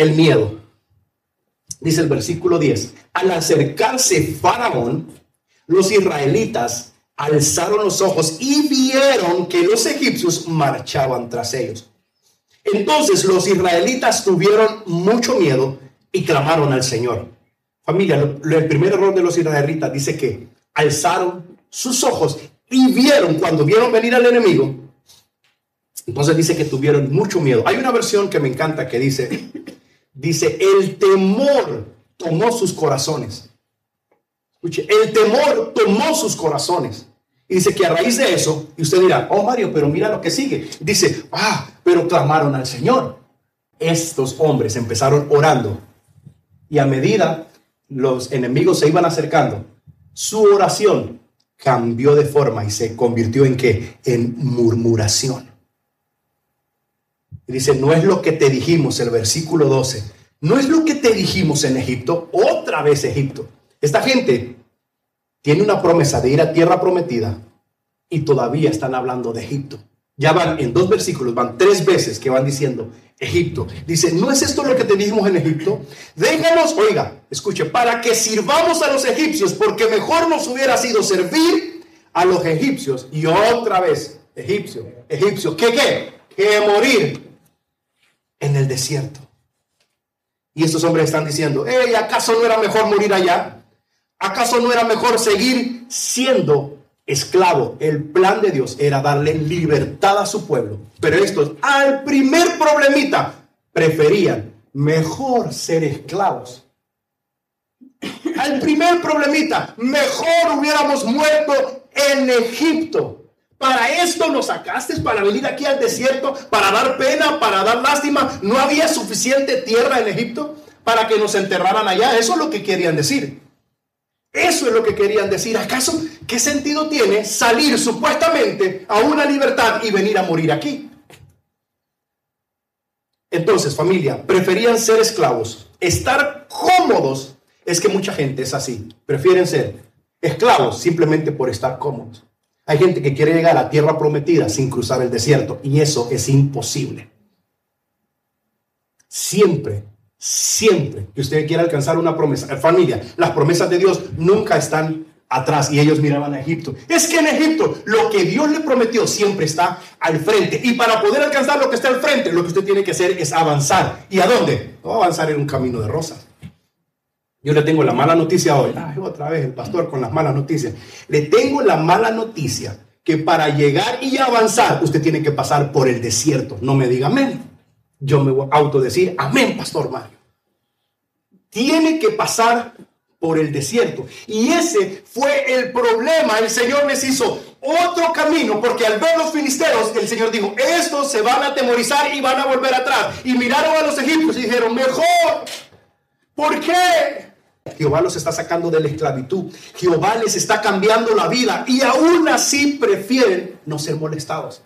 el miedo. Dice el versículo 10, al acercarse Faraón, los israelitas alzaron los ojos y vieron que los egipcios marchaban tras ellos. Entonces los israelitas tuvieron mucho miedo y clamaron al Señor. Familia, el primer error de los israelitas dice que alzaron sus ojos y vieron, cuando vieron venir al enemigo, entonces dice que tuvieron mucho miedo. Hay una versión que me encanta que dice, dice, el temor tomó sus corazones. Escuche, el temor tomó sus corazones. Y dice que a raíz de eso, y usted dirá, oh Mario, pero mira lo que sigue. Dice, ah, pero clamaron al Señor. Estos hombres empezaron orando. Y a medida los enemigos se iban acercando, su oración cambió de forma y se convirtió en qué? En murmuración. Dice, no es lo que te dijimos, el versículo 12. No es lo que te dijimos en Egipto, otra vez Egipto. Esta gente tiene una promesa de ir a tierra prometida y todavía están hablando de Egipto. Ya van en dos versículos, van tres veces que van diciendo Egipto. Dice, ¿no es esto lo que te dijimos en Egipto? Déjanos, oiga, escuche, para que sirvamos a los egipcios, porque mejor nos hubiera sido servir a los egipcios. Y otra vez, egipcio, egipcio, ¿qué qué? Que morir en el desierto. Y estos hombres están diciendo, ¿acaso no era mejor morir allá? ¿Acaso no era mejor seguir siendo esclavo? El plan de Dios era darle libertad a su pueblo. Pero estos, al primer problemita, preferían mejor ser esclavos. Al primer problemita, mejor hubiéramos muerto en Egipto. Para esto nos sacaste, para venir aquí al desierto, para dar pena, para dar lástima. No había suficiente tierra en Egipto para que nos enterraran allá. Eso es lo que querían decir. Eso es lo que querían decir. ¿Acaso qué sentido tiene salir supuestamente a una libertad y venir a morir aquí? Entonces, familia, preferían ser esclavos, estar cómodos. Es que mucha gente es así. Prefieren ser esclavos simplemente por estar cómodos. Hay gente que quiere llegar a la tierra prometida sin cruzar el desierto y eso es imposible. Siempre Siempre que usted quiera alcanzar una promesa, familia, las promesas de Dios nunca están atrás y ellos miraban a Egipto. Es que en Egipto lo que Dios le prometió siempre está al frente. Y para poder alcanzar lo que está al frente, lo que usted tiene que hacer es avanzar. ¿Y a dónde? No avanzar en un camino de rosas. Yo le tengo la mala noticia hoy. Ay, otra vez el pastor con las malas noticias. Le tengo la mala noticia que para llegar y avanzar usted tiene que pasar por el desierto. No me diga amén yo me voy a autodecir, amén, Pastor Mario. Tiene que pasar por el desierto. Y ese fue el problema. El Señor les hizo otro camino, porque al ver los filisteos, el Señor dijo, estos se van a atemorizar y van a volver atrás. Y miraron a los egipcios y dijeron, mejor. ¿Por qué? Jehová los está sacando de la esclavitud. Jehová les está cambiando la vida y aún así prefieren no ser molestados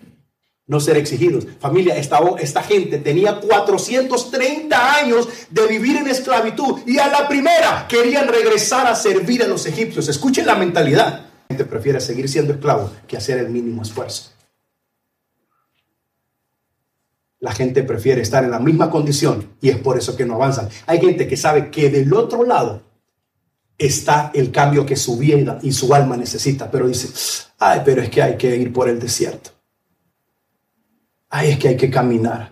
no ser exigidos. Familia, esta, esta gente tenía 430 años de vivir en esclavitud y a la primera querían regresar a servir a los egipcios. Escuchen la mentalidad. La gente prefiere seguir siendo esclavo que hacer el mínimo esfuerzo. La gente prefiere estar en la misma condición y es por eso que no avanzan. Hay gente que sabe que del otro lado está el cambio que su vida y su alma necesita, pero dice, ay, pero es que hay que ir por el desierto. Ay, es que hay que caminar.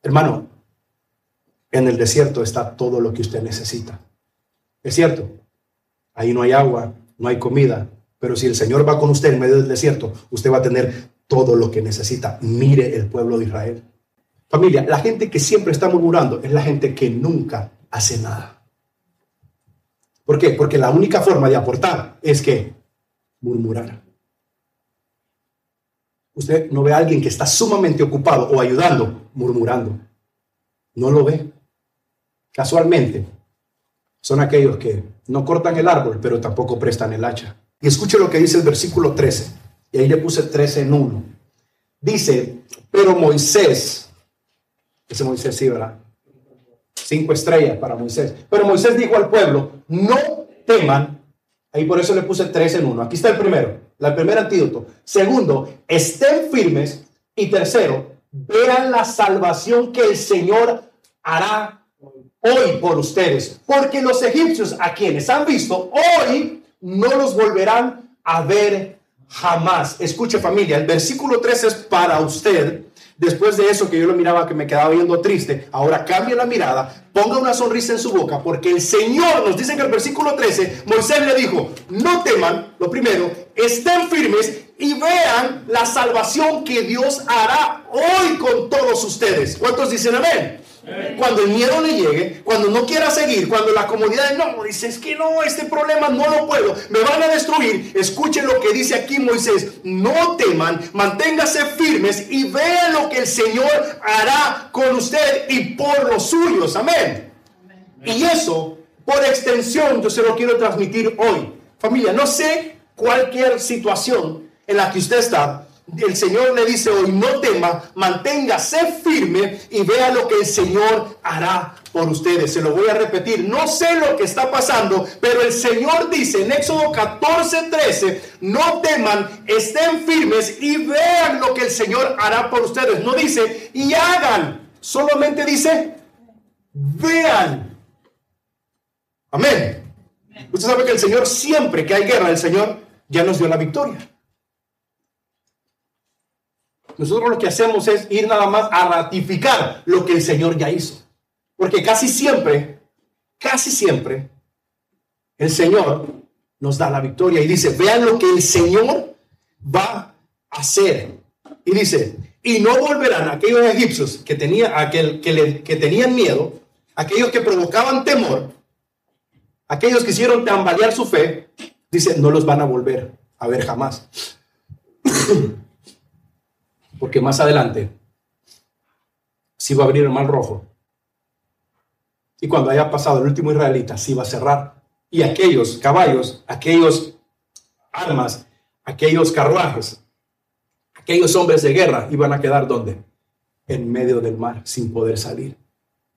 Hermano, en el desierto está todo lo que usted necesita. Es cierto, ahí no hay agua, no hay comida, pero si el Señor va con usted en medio del desierto, usted va a tener todo lo que necesita. Mire el pueblo de Israel. Familia, la gente que siempre está murmurando es la gente que nunca hace nada. ¿Por qué? Porque la única forma de aportar es que murmurar usted no ve a alguien que está sumamente ocupado o ayudando, murmurando. No lo ve. Casualmente, son aquellos que no cortan el árbol, pero tampoco prestan el hacha. Y escuche lo que dice el versículo 13. Y ahí le puse 13 en 1. Dice, pero Moisés, ese Moisés sí, ¿verdad? Cinco estrellas para Moisés. Pero Moisés dijo al pueblo, no teman. Ahí por eso le puse 13 en 1. Aquí está el primero. La primer antídoto. Segundo, estén firmes. Y tercero, vean la salvación que el Señor hará hoy por ustedes. Porque los egipcios a quienes han visto hoy no los volverán a ver jamás. Escuche familia, el versículo 3 es para usted. Después de eso que yo lo miraba que me quedaba viendo triste, ahora cambie la mirada, ponga una sonrisa en su boca, porque el Señor nos dice en el versículo 13, Moisés le dijo, no teman, lo primero, estén firmes y vean la salvación que Dios hará hoy con todos ustedes. ¿Cuántos dicen amén? Cuando el miedo le llegue, cuando no quiera seguir, cuando la comodidad no, dice, es que no, este problema no lo puedo, me van a destruir. Escuchen lo que dice aquí Moisés, no teman, manténgase firmes y vean lo que el Señor hará con usted y por los suyos. Amén. Y eso, por extensión, yo se lo quiero transmitir hoy. Familia, no sé cualquier situación en la que usted está, el Señor le dice hoy, no tema, manténgase firme y vea lo que el Señor hará por ustedes. Se lo voy a repetir, no sé lo que está pasando, pero el Señor dice en Éxodo 14, 13, no teman, estén firmes y vean lo que el Señor hará por ustedes. No dice, y hagan, solamente dice, vean. Amén. Usted sabe que el Señor siempre que hay guerra, el Señor ya nos dio la victoria. Nosotros lo que hacemos es ir nada más a ratificar lo que el Señor ya hizo. Porque casi siempre, casi siempre, el Señor nos da la victoria y dice, vean lo que el Señor va a hacer. Y dice, y no volverán aquellos egipcios que, tenía, aquel, que, que tenían miedo, aquellos que provocaban temor, aquellos que hicieron tambalear su fe, dice, no los van a volver a ver jamás. Porque más adelante sí va a abrir el mar rojo. Y cuando haya pasado el último israelita, sí va a cerrar. Y aquellos caballos, aquellos armas, aquellos carruajes, aquellos hombres de guerra iban a quedar donde? En medio del mar, sin poder salir.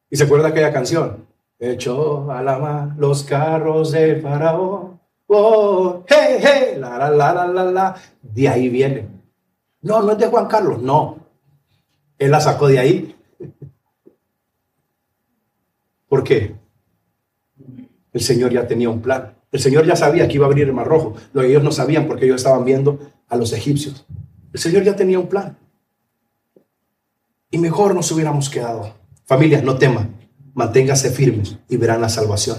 ¿Y se acuerda aquella canción? Echó a la mar los carros de Faraón. Oh, hey, hey, la, la, la, la, la. De ahí viene. No, no es de Juan Carlos, no. Él la sacó de ahí. ¿Por qué? El Señor ya tenía un plan. El Señor ya sabía que iba a abrir el Mar Rojo. Lo que ellos no sabían porque ellos estaban viendo a los egipcios. El Señor ya tenía un plan. Y mejor nos hubiéramos quedado. Familias, no teman. Manténgase firmes y verán la salvación.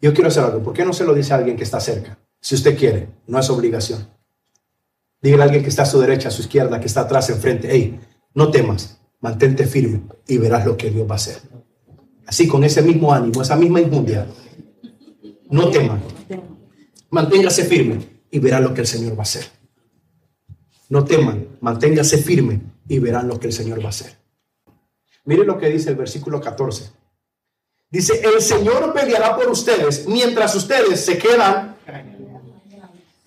Yo quiero hacer algo. ¿Por qué no se lo dice a alguien que está cerca? Si usted quiere, no es obligación. Dígale a alguien que está a su derecha, a su izquierda, que está atrás, enfrente, hey, no temas, mantente firme y verás lo que Dios va a hacer. Así, con ese mismo ánimo, esa misma inmundia, no temas, manténgase firme y verás lo que el Señor va a hacer. No teman, manténgase firme y verán lo que el Señor va a hacer. Mire lo que dice el versículo 14. Dice, el Señor peleará por ustedes mientras ustedes se quedan.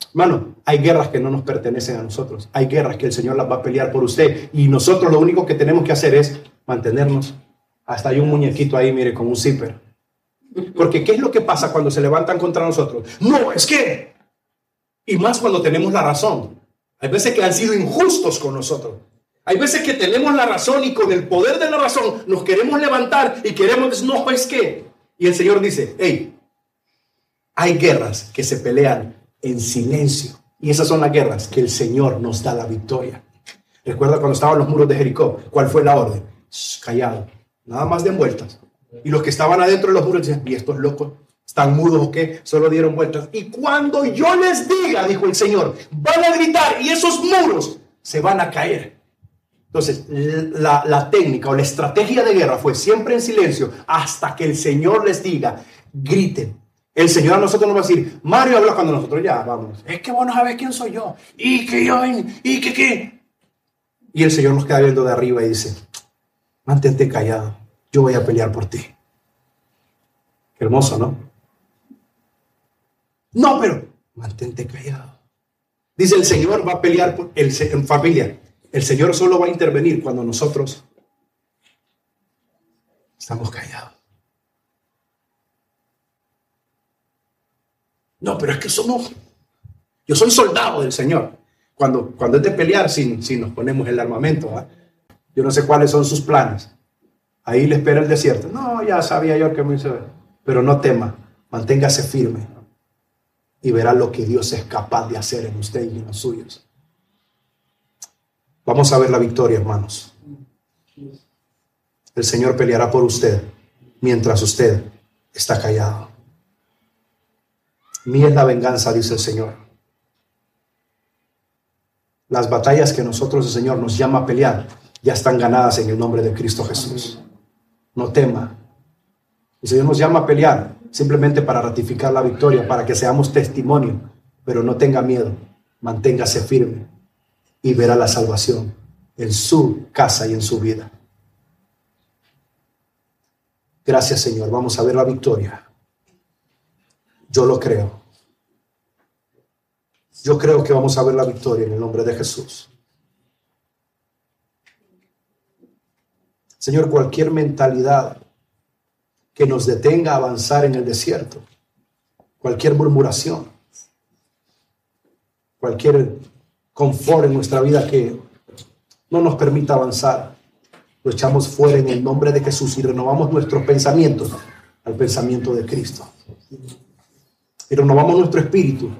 Hermano, hay guerras que no nos pertenecen a nosotros. Hay guerras que el Señor las va a pelear por usted. Y nosotros lo único que tenemos que hacer es mantenernos. Hasta hay un muñequito ahí, mire, con un zipper. Porque ¿qué es lo que pasa cuando se levantan contra nosotros? No, es que... Y más cuando tenemos la razón. Hay veces que han sido injustos con nosotros. Hay veces que tenemos la razón y con el poder de la razón nos queremos levantar y queremos decir, no, es que... Y el Señor dice, hey, hay guerras que se pelean en silencio. Y esas son las guerras que el Señor nos da la victoria. Recuerda cuando estaban los muros de Jericó, ¿cuál fue la orden? callado, nada más de vueltas. Y los que estaban adentro de los muros decían, ¿y estos locos están mudos o qué? Solo dieron vueltas. Y cuando yo les diga, dijo el Señor, van a gritar y esos muros se van a caer. Entonces, la técnica o la estrategia de guerra fue siempre en silencio hasta que el Señor les diga, griten, el Señor a nosotros nos va a decir, Mario habla cuando nosotros ya vamos. Es que vos no sabes quién soy yo. Y que yo, y que qué. Y el Señor nos queda viendo de arriba y dice, mantente callado, yo voy a pelear por ti. Qué hermoso, ¿no? No, pero mantente callado. Dice el Señor va a pelear por el, en familia. El Señor solo va a intervenir cuando nosotros estamos callados. No, pero es que somos, yo soy soldado del Señor. Cuando, cuando es de pelear, si, nos ponemos el armamento. Yo no sé cuáles son sus planes. Ahí le espera el desierto. No, ya sabía yo que me hizo. Pero no tema, manténgase firme y verá lo que Dios es capaz de hacer en usted y en los suyos. Vamos a ver la victoria, hermanos. El Señor peleará por usted mientras usted está callado. Mía es la venganza, dice el Señor. Las batallas que nosotros, el Señor, nos llama a pelear, ya están ganadas en el nombre de Cristo Jesús. No tema. El Señor nos llama a pelear simplemente para ratificar la victoria, para que seamos testimonio, pero no tenga miedo, manténgase firme y verá la salvación en su casa y en su vida. Gracias Señor, vamos a ver la victoria. Yo lo creo. Yo creo que vamos a ver la victoria en el nombre de Jesús. Señor, cualquier mentalidad que nos detenga a avanzar en el desierto, cualquier murmuración, cualquier confort en nuestra vida que no nos permita avanzar, lo echamos fuera en el nombre de Jesús y renovamos nuestros pensamientos al pensamiento de Cristo. Y renovamos nuestro espíritu,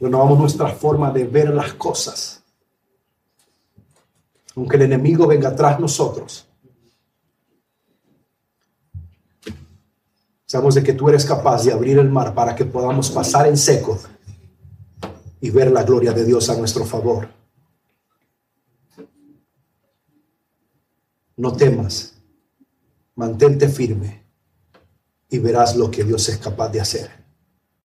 renovamos nuestra forma de ver las cosas aunque el enemigo venga atrás nosotros. Sabemos de que tú eres capaz de abrir el mar para que podamos pasar en seco y ver la gloria de Dios a nuestro favor. No temas, mantente firme y verás lo que Dios es capaz de hacer.